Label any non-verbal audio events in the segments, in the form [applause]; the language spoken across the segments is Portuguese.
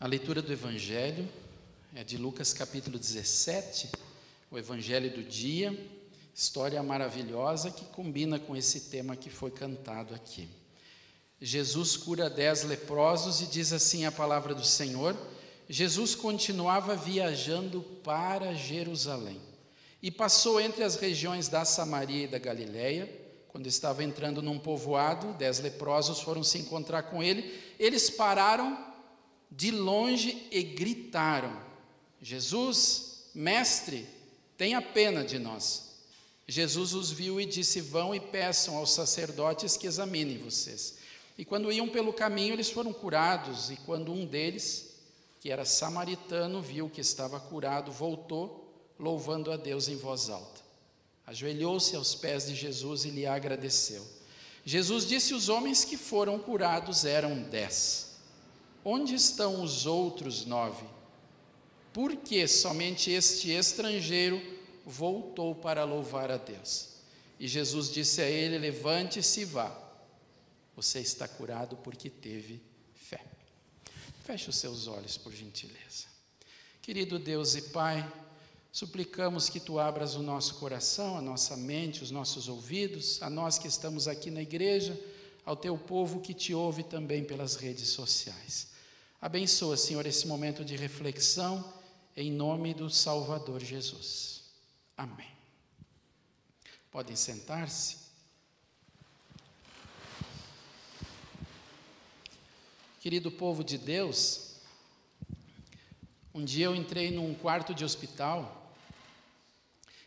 A leitura do Evangelho é de Lucas capítulo 17, o Evangelho do dia, história maravilhosa que combina com esse tema que foi cantado aqui. Jesus cura dez leprosos e diz assim a palavra do Senhor. Jesus continuava viajando para Jerusalém e passou entre as regiões da Samaria e da Galiléia. Quando estava entrando num povoado, dez leprosos foram se encontrar com ele. Eles pararam de longe e gritaram: Jesus, mestre, tenha pena de nós. Jesus os viu e disse: Vão e peçam aos sacerdotes que examinem vocês. E quando iam pelo caminho, eles foram curados. E quando um deles, que era samaritano, viu que estava curado, voltou, louvando a Deus em voz alta. Ajoelhou-se aos pés de Jesus e lhe agradeceu. Jesus disse: Os homens que foram curados eram dez. Onde estão os outros nove? Por que somente este estrangeiro voltou para louvar a Deus? E Jesus disse a ele: Levante-se e vá. Você está curado porque teve fé. Feche os seus olhos, por gentileza. Querido Deus e Pai, suplicamos que tu abras o nosso coração, a nossa mente, os nossos ouvidos, a nós que estamos aqui na igreja, ao teu povo que te ouve também pelas redes sociais. Abençoa, Senhor, esse momento de reflexão, em nome do Salvador Jesus. Amém. Podem sentar-se. Querido povo de Deus, um dia eu entrei num quarto de hospital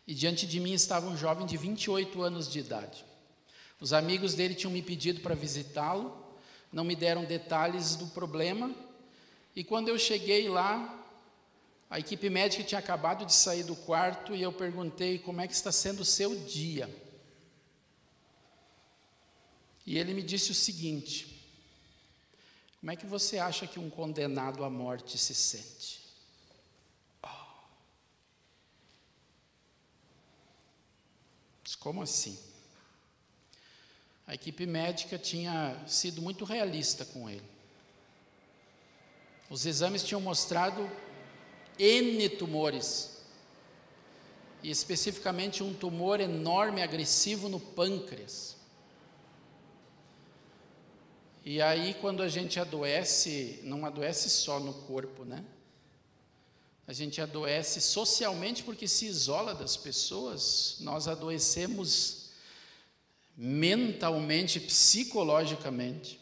e diante de mim estava um jovem de 28 anos de idade. Os amigos dele tinham me pedido para visitá-lo, não me deram detalhes do problema e quando eu cheguei lá, a equipe médica tinha acabado de sair do quarto e eu perguntei como é que está sendo o seu dia. E ele me disse o seguinte: Como é que você acha que um condenado à morte se sente? Oh. Como assim? A equipe médica tinha sido muito realista com ele. Os exames tinham mostrado N tumores, e especificamente um tumor enorme, agressivo no pâncreas. E aí, quando a gente adoece, não adoece só no corpo, né? A gente adoece socialmente porque se isola das pessoas, nós adoecemos mentalmente, psicologicamente.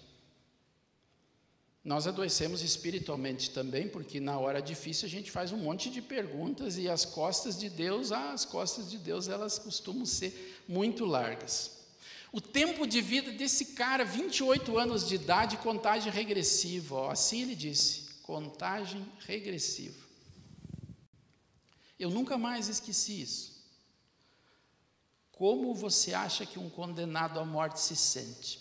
Nós adoecemos espiritualmente também, porque na hora difícil a gente faz um monte de perguntas e as costas de Deus, ah, as costas de Deus, elas costumam ser muito largas. O tempo de vida desse cara, 28 anos de idade, contagem regressiva, ó, assim ele disse, contagem regressiva. Eu nunca mais esqueci isso. Como você acha que um condenado à morte se sente?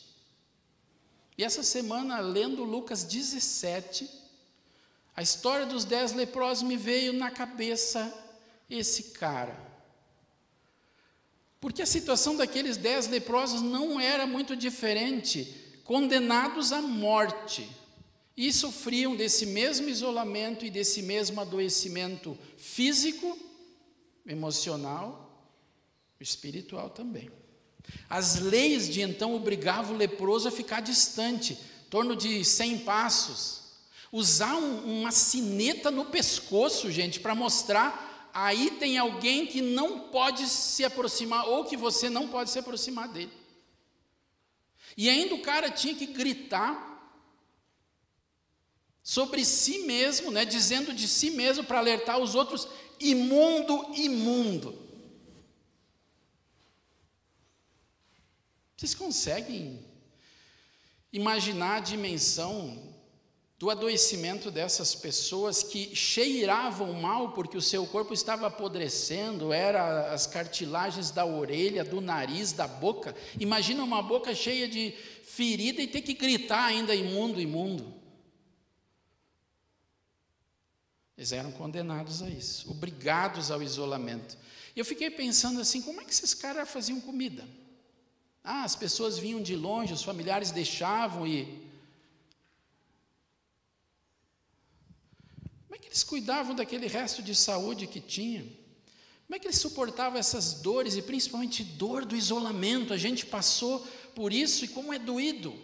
E essa semana, lendo Lucas 17, a história dos dez leprosos me veio na cabeça esse cara. Porque a situação daqueles dez leprosos não era muito diferente, condenados à morte, e sofriam desse mesmo isolamento e desse mesmo adoecimento físico, emocional, espiritual também. As leis de então obrigavam o leproso a ficar distante, em torno de 100 passos. Usar um, uma sineta no pescoço, gente, para mostrar aí tem alguém que não pode se aproximar ou que você não pode se aproximar dele. E ainda o cara tinha que gritar sobre si mesmo, né, dizendo de si mesmo para alertar os outros: imundo, imundo. Vocês conseguem imaginar a dimensão do adoecimento dessas pessoas que cheiravam mal porque o seu corpo estava apodrecendo, era as cartilagens da orelha, do nariz, da boca. Imagina uma boca cheia de ferida e ter que gritar ainda imundo, imundo. Eles eram condenados a isso, obrigados ao isolamento. E eu fiquei pensando assim, como é que esses caras faziam comida? Ah, as pessoas vinham de longe, os familiares deixavam e. Como é que eles cuidavam daquele resto de saúde que tinham? Como é que eles suportavam essas dores e principalmente dor do isolamento? A gente passou por isso e como é doído.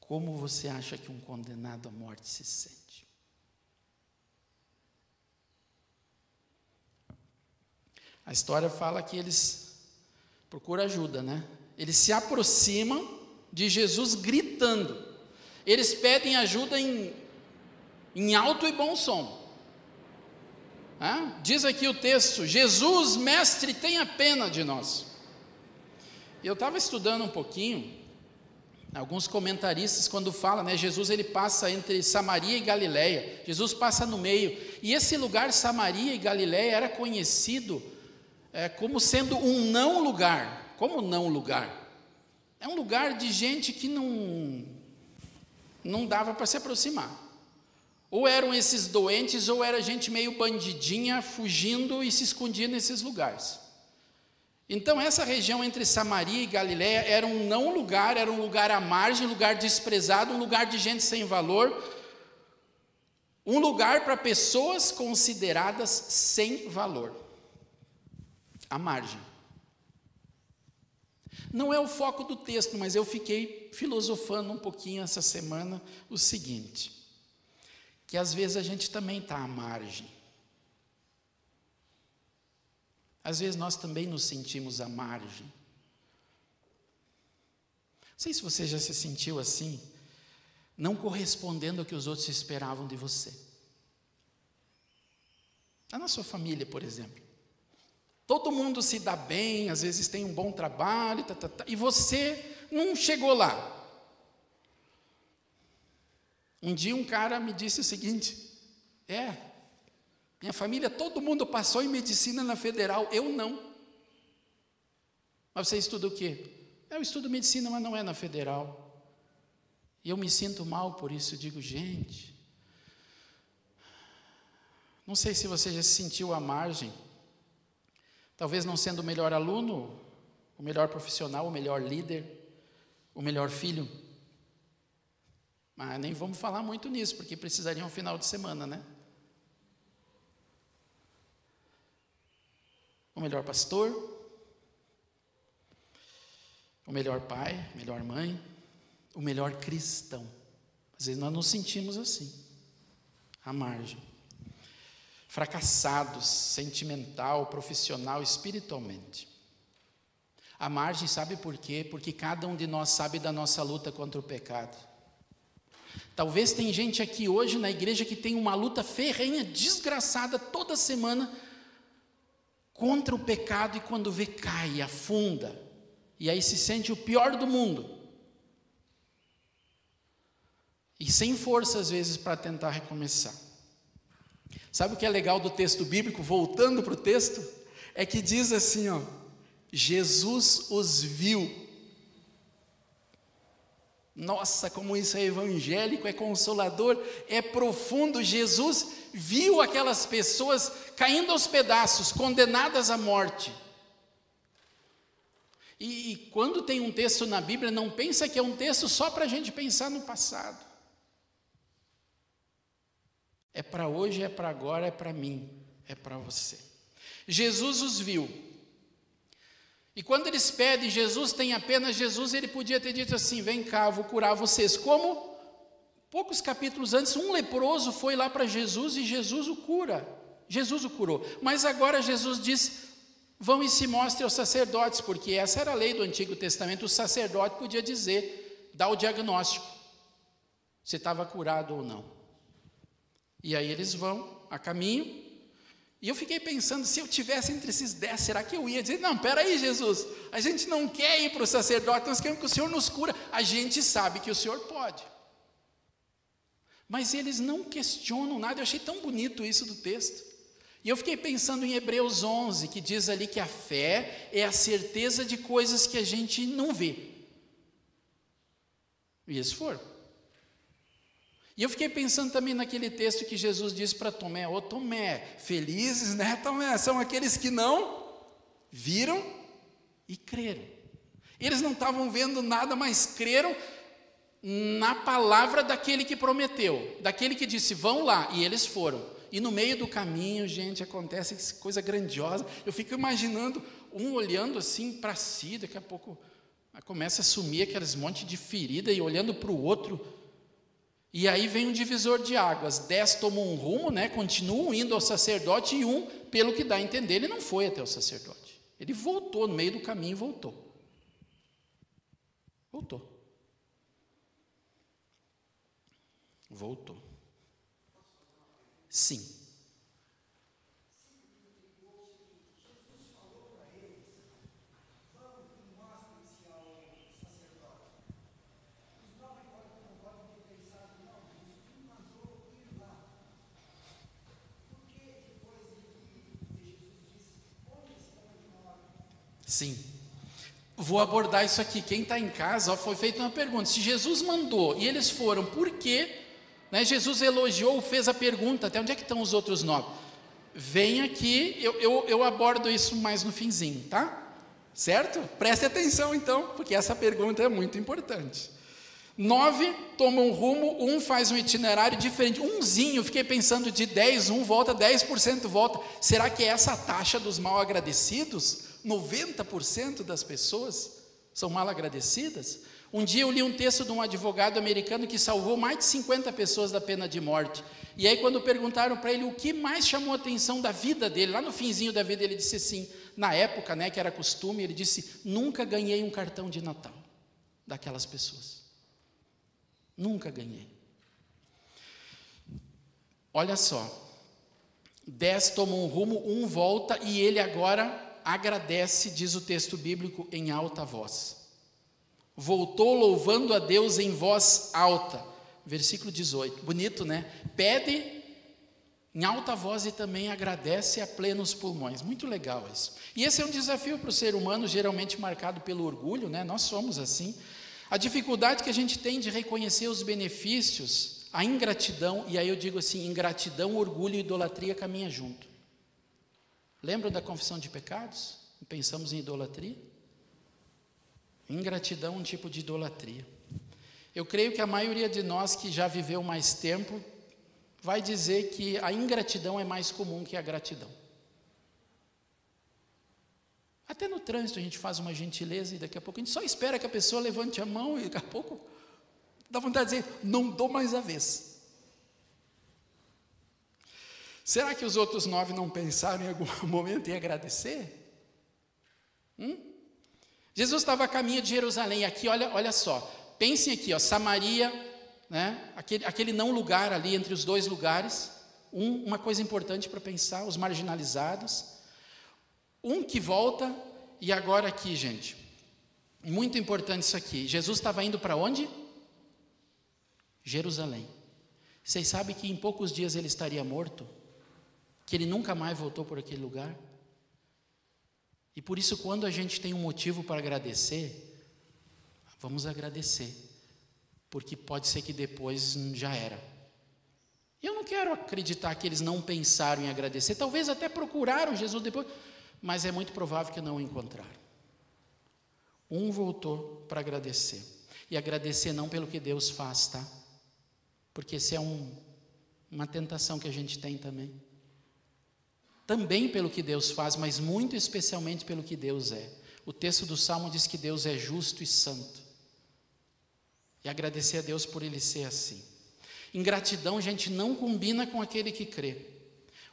Como você acha que um condenado à morte se sente? A história fala que eles procuram ajuda, né? Eles se aproximam de Jesus gritando. Eles pedem ajuda em, em alto e bom som. Diz aqui o texto: Jesus, mestre, tenha pena de nós. Eu estava estudando um pouquinho, alguns comentaristas, quando falam, né, Jesus ele passa entre Samaria e Galiléia, Jesus passa no meio, e esse lugar, Samaria e Galiléia, era conhecido é, como sendo um não lugar. Como não lugar? É um lugar de gente que não, não dava para se aproximar. Ou eram esses doentes, ou era gente meio bandidinha, fugindo e se escondia nesses lugares. Então, essa região entre Samaria e Galiléia era um não lugar, era um lugar à margem, lugar desprezado, um lugar de gente sem valor, um lugar para pessoas consideradas sem valor. À margem. Não é o foco do texto, mas eu fiquei filosofando um pouquinho essa semana o seguinte: que às vezes a gente também está à margem. Às vezes nós também nos sentimos à margem. Não sei se você já se sentiu assim, não correspondendo ao que os outros esperavam de você. Está na sua família, por exemplo. Todo mundo se dá bem, às vezes tem um bom trabalho, tá, tá, tá, e você não chegou lá. Um dia um cara me disse o seguinte: é, minha família, todo mundo passou em medicina na federal, eu não. Mas você estuda o quê? Eu estudo medicina, mas não é na federal. E eu me sinto mal por isso, eu digo, gente. Não sei se você já se sentiu à margem. Talvez não sendo o melhor aluno, o melhor profissional, o melhor líder, o melhor filho. Mas nem vamos falar muito nisso, porque precisaria um final de semana, né? O melhor pastor, o melhor pai, melhor mãe, o melhor cristão. Às vezes nós nos sentimos assim, à margem fracassados, sentimental, profissional, espiritualmente. A margem, sabe por quê? Porque cada um de nós sabe da nossa luta contra o pecado. Talvez tem gente aqui hoje na igreja que tem uma luta ferrenha, desgraçada toda semana contra o pecado e quando vê cai, afunda. E aí se sente o pior do mundo. E sem força às vezes para tentar recomeçar. Sabe o que é legal do texto bíblico, voltando para o texto? É que diz assim, ó, Jesus os viu. Nossa, como isso é evangélico, é consolador, é profundo. Jesus viu aquelas pessoas caindo aos pedaços, condenadas à morte. E, e quando tem um texto na Bíblia, não pensa que é um texto só para a gente pensar no passado. É para hoje, é para agora, é para mim, é para você. Jesus os viu. E quando eles pedem, Jesus tem apenas Jesus, ele podia ter dito assim: vem cá, vou curar vocês. Como poucos capítulos antes, um leproso foi lá para Jesus e Jesus o cura. Jesus o curou. Mas agora Jesus diz: vão e se mostrem aos sacerdotes, porque essa era a lei do Antigo Testamento. O sacerdote podia dizer, dar o diagnóstico, se estava curado ou não. E aí eles vão a caminho. E eu fiquei pensando, se eu tivesse entre esses dez, será que eu ia dizer, não, peraí, Jesus, a gente não quer ir para o sacerdote, nós queremos que o Senhor nos cura. A gente sabe que o Senhor pode. Mas eles não questionam nada, eu achei tão bonito isso do texto. E eu fiquei pensando em Hebreus 11, que diz ali que a fé é a certeza de coisas que a gente não vê. E eles foram. E eu fiquei pensando também naquele texto que Jesus disse para Tomé: Ô Tomé, felizes, né, Tomé? São aqueles que não viram e creram. Eles não estavam vendo nada, mas creram na palavra daquele que prometeu, daquele que disse: vão lá, e eles foram. E no meio do caminho, gente, acontece coisa grandiosa. Eu fico imaginando um olhando assim para si, daqui a pouco começa a sumir aqueles monte de ferida e olhando para o outro. E aí vem um divisor de águas. Dez tomam um rumo, né? Continuam indo ao sacerdote e um, pelo que dá a entender, ele não foi até o sacerdote. Ele voltou no meio do caminho, voltou. Voltou. Voltou. Sim. Sim. Vou abordar isso aqui. Quem está em casa, ó, foi feita uma pergunta. Se Jesus mandou e eles foram, por quê né? Jesus elogiou, fez a pergunta, até onde é que estão os outros nove? Vem aqui, eu, eu, eu abordo isso mais no finzinho, tá? Certo? Preste atenção então, porque essa pergunta é muito importante. Nove tomam um rumo, um faz um itinerário diferente. Umzinho, fiquei pensando de 10, um volta, 10% volta. Será que é essa a taxa dos mal agradecidos? 90% das pessoas são mal agradecidas? Um dia eu li um texto de um advogado americano que salvou mais de 50 pessoas da pena de morte. E aí, quando perguntaram para ele o que mais chamou a atenção da vida dele, lá no finzinho da vida, ele disse assim: na época, né, que era costume, ele disse: nunca ganhei um cartão de Natal daquelas pessoas. Nunca ganhei. Olha só, dez tomam um rumo, um volta e ele agora agradece, diz o texto bíblico, em alta voz voltou louvando a Deus em voz alta. Versículo 18. Bonito, né? Pede em alta voz e também agradece a plenos pulmões. Muito legal isso. E esse é um desafio para o ser humano, geralmente marcado pelo orgulho, né? Nós somos assim. A dificuldade que a gente tem de reconhecer os benefícios, a ingratidão, e aí eu digo assim: ingratidão, orgulho e idolatria caminham junto. Lembram da confissão de pecados? Pensamos em idolatria? Ingratidão é um tipo de idolatria. Eu creio que a maioria de nós que já viveu mais tempo vai dizer que a ingratidão é mais comum que a gratidão. Até no trânsito a gente faz uma gentileza e daqui a pouco a gente só espera que a pessoa levante a mão e daqui a pouco dá vontade de dizer, não dou mais a vez. Será que os outros nove não pensaram em algum [laughs] momento em agradecer? Hum? Jesus estava a caminho de Jerusalém. Aqui, olha, olha só. Pensem aqui, ó, Samaria, né? aquele, aquele não lugar ali entre os dois lugares. Um, uma coisa importante para pensar: os marginalizados. Um que volta, e agora aqui, gente. Muito importante isso aqui. Jesus estava indo para onde? Jerusalém. Vocês sabem que em poucos dias ele estaria morto? Que ele nunca mais voltou por aquele lugar? E por isso, quando a gente tem um motivo para agradecer, vamos agradecer, porque pode ser que depois já era. Eu não quero acreditar que eles não pensaram em agradecer, talvez até procuraram Jesus depois, mas é muito provável que não o encontraram. Um voltou para agradecer, e agradecer não pelo que Deus faz, tá? Porque isso é um, uma tentação que a gente tem também também pelo que Deus faz, mas muito especialmente pelo que Deus é. O texto do Salmo diz que Deus é justo e santo. E agradecer a Deus por ele ser assim. Ingratidão, gente, não combina com aquele que crê.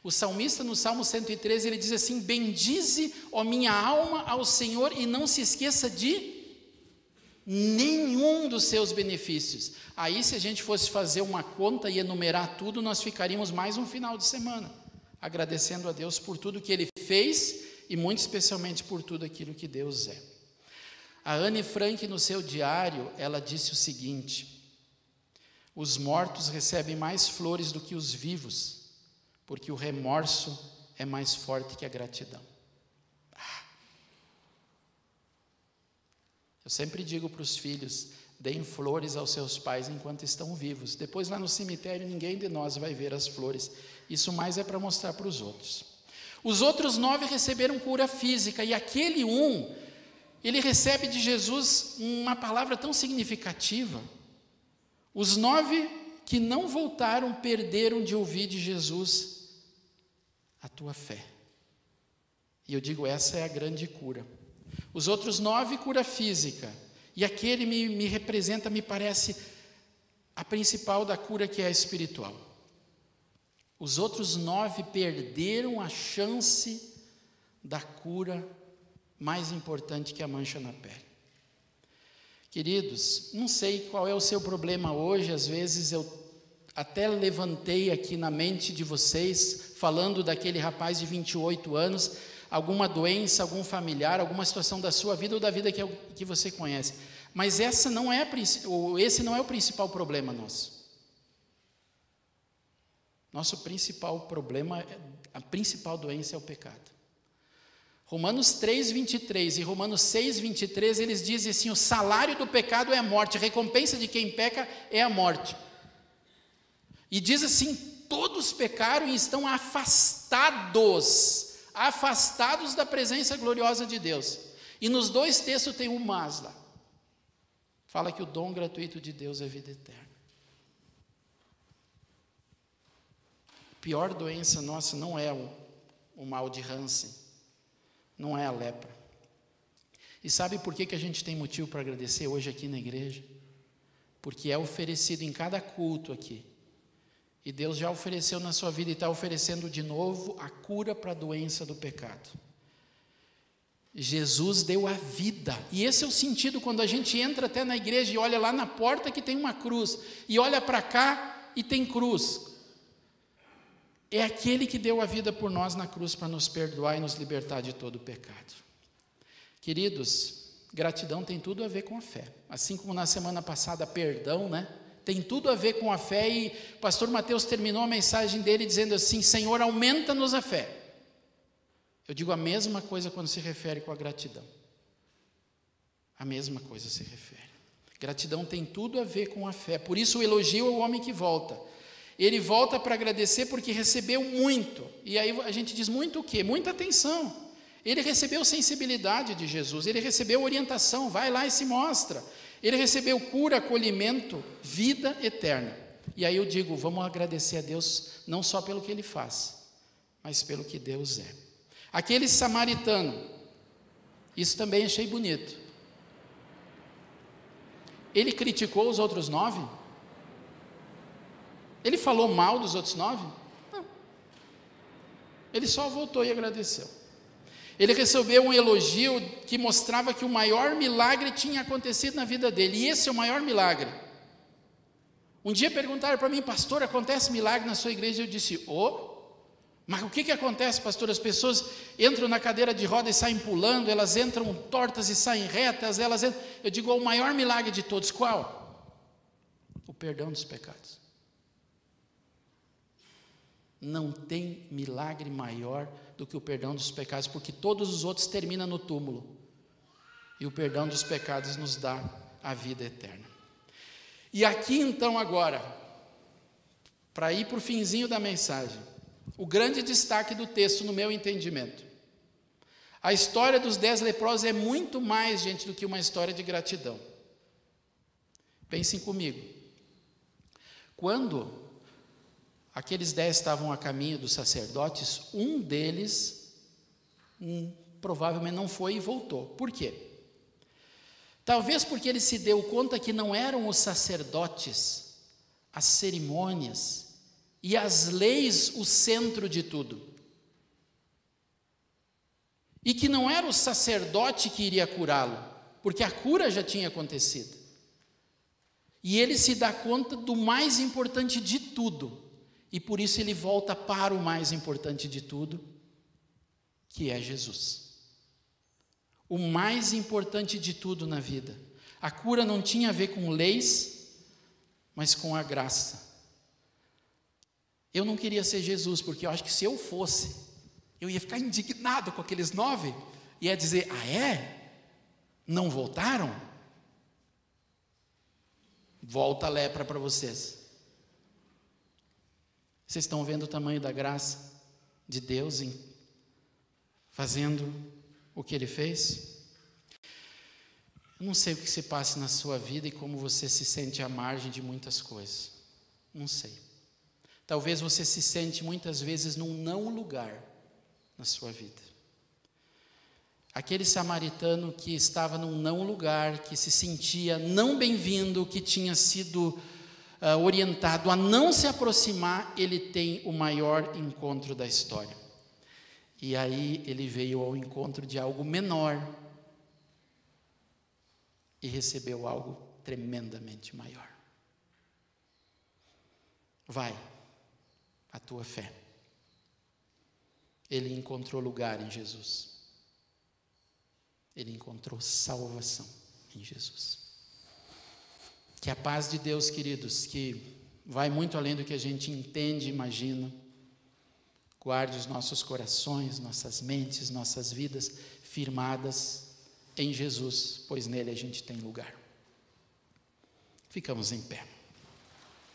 O salmista no Salmo 113, ele diz assim: Bendize, ó minha alma, ao Senhor e não se esqueça de nenhum dos seus benefícios. Aí, se a gente fosse fazer uma conta e enumerar tudo, nós ficaríamos mais um final de semana agradecendo a Deus por tudo que Ele fez e muito especialmente por tudo aquilo que Deus é. A Anne Frank, no seu diário, ela disse o seguinte: os mortos recebem mais flores do que os vivos, porque o remorso é mais forte que a gratidão. Ah. Eu sempre digo para os filhos: deem flores aos seus pais enquanto estão vivos. Depois, lá no cemitério, ninguém de nós vai ver as flores isso mais é para mostrar para os outros. Os outros nove receberam cura física, e aquele um ele recebe de Jesus uma palavra tão significativa. Os nove que não voltaram perderam de ouvir de Jesus a tua fé. E eu digo, essa é a grande cura. Os outros nove, cura física. E aquele me, me representa, me parece, a principal da cura que é espiritual. Os outros nove perderam a chance da cura mais importante que a mancha na pele. Queridos, não sei qual é o seu problema hoje, às vezes eu até levantei aqui na mente de vocês, falando daquele rapaz de 28 anos, alguma doença, algum familiar, alguma situação da sua vida ou da vida que, que você conhece. Mas essa não é, esse não é o principal problema nosso. Nosso principal problema, a principal doença é o pecado. Romanos 3, 23 e Romanos 6, 23, eles dizem assim: o salário do pecado é a morte, a recompensa de quem peca é a morte. E diz assim: todos pecaram e estão afastados, afastados da presença gloriosa de Deus. E nos dois textos tem um mas lá. Fala que o dom gratuito de Deus é vida eterna. Pior doença nossa não é o, o mal de Hansen, não é a lepra. E sabe por que, que a gente tem motivo para agradecer hoje aqui na igreja? Porque é oferecido em cada culto aqui. E Deus já ofereceu na sua vida e está oferecendo de novo a cura para a doença do pecado. Jesus deu a vida. E esse é o sentido quando a gente entra até na igreja e olha lá na porta que tem uma cruz, e olha para cá e tem cruz é aquele que deu a vida por nós na cruz para nos perdoar e nos libertar de todo o pecado. Queridos, gratidão tem tudo a ver com a fé. Assim como na semana passada, perdão, né? Tem tudo a ver com a fé e o pastor Mateus terminou a mensagem dele dizendo assim: Senhor, aumenta-nos a fé. Eu digo a mesma coisa quando se refere com a gratidão. A mesma coisa se refere. Gratidão tem tudo a ver com a fé. Por isso o elogio é o homem que volta ele volta para agradecer porque recebeu muito. E aí a gente diz muito o quê? Muita atenção. Ele recebeu sensibilidade de Jesus, ele recebeu orientação, vai lá e se mostra. Ele recebeu cura, acolhimento, vida eterna. E aí eu digo, vamos agradecer a Deus não só pelo que ele faz, mas pelo que Deus é. Aquele samaritano, isso também achei bonito. Ele criticou os outros nove? Ele falou mal dos outros nove? Não. Ele só voltou e agradeceu. Ele recebeu um elogio que mostrava que o maior milagre tinha acontecido na vida dele, e esse é o maior milagre. Um dia perguntaram para mim, pastor, acontece milagre na sua igreja? Eu disse, oh, mas o que, que acontece, pastor? As pessoas entram na cadeira de roda e saem pulando, elas entram tortas e saem retas, elas entram... Eu digo, o maior milagre de todos, qual? O perdão dos pecados. Não tem milagre maior do que o perdão dos pecados, porque todos os outros terminam no túmulo. E o perdão dos pecados nos dá a vida eterna. E aqui então agora, para ir para o finzinho da mensagem, o grande destaque do texto no meu entendimento. A história dos dez leprosos é muito mais, gente, do que uma história de gratidão. Pensem comigo. Quando aqueles dez estavam a caminho dos sacerdotes, um deles um, provavelmente não foi e voltou. Por quê? Talvez porque ele se deu conta que não eram os sacerdotes, as cerimônias e as leis o centro de tudo. E que não era o sacerdote que iria curá-lo, porque a cura já tinha acontecido. E ele se dá conta do mais importante de tudo, e por isso ele volta para o mais importante de tudo, que é Jesus. O mais importante de tudo na vida. A cura não tinha a ver com leis, mas com a graça. Eu não queria ser Jesus, porque eu acho que se eu fosse, eu ia ficar indignado com aqueles nove, ia dizer: Ah, é? Não voltaram? Volta a lepra para vocês. Vocês estão vendo o tamanho da graça de Deus em fazendo o que ele fez? Eu não sei o que se passa na sua vida e como você se sente à margem de muitas coisas. Não sei. Talvez você se sente muitas vezes num não lugar na sua vida. Aquele samaritano que estava num não lugar, que se sentia não bem-vindo, que tinha sido uh, orientado a não se aproximar, ele tem o maior encontro da história. E aí ele veio ao encontro de algo menor e recebeu algo tremendamente maior. Vai, a tua fé. Ele encontrou lugar em Jesus. Ele encontrou salvação em Jesus. Que a paz de Deus, queridos, que vai muito além do que a gente entende e imagina, guarde os nossos corações, nossas mentes, nossas vidas firmadas em Jesus, pois nele a gente tem lugar. Ficamos em pé.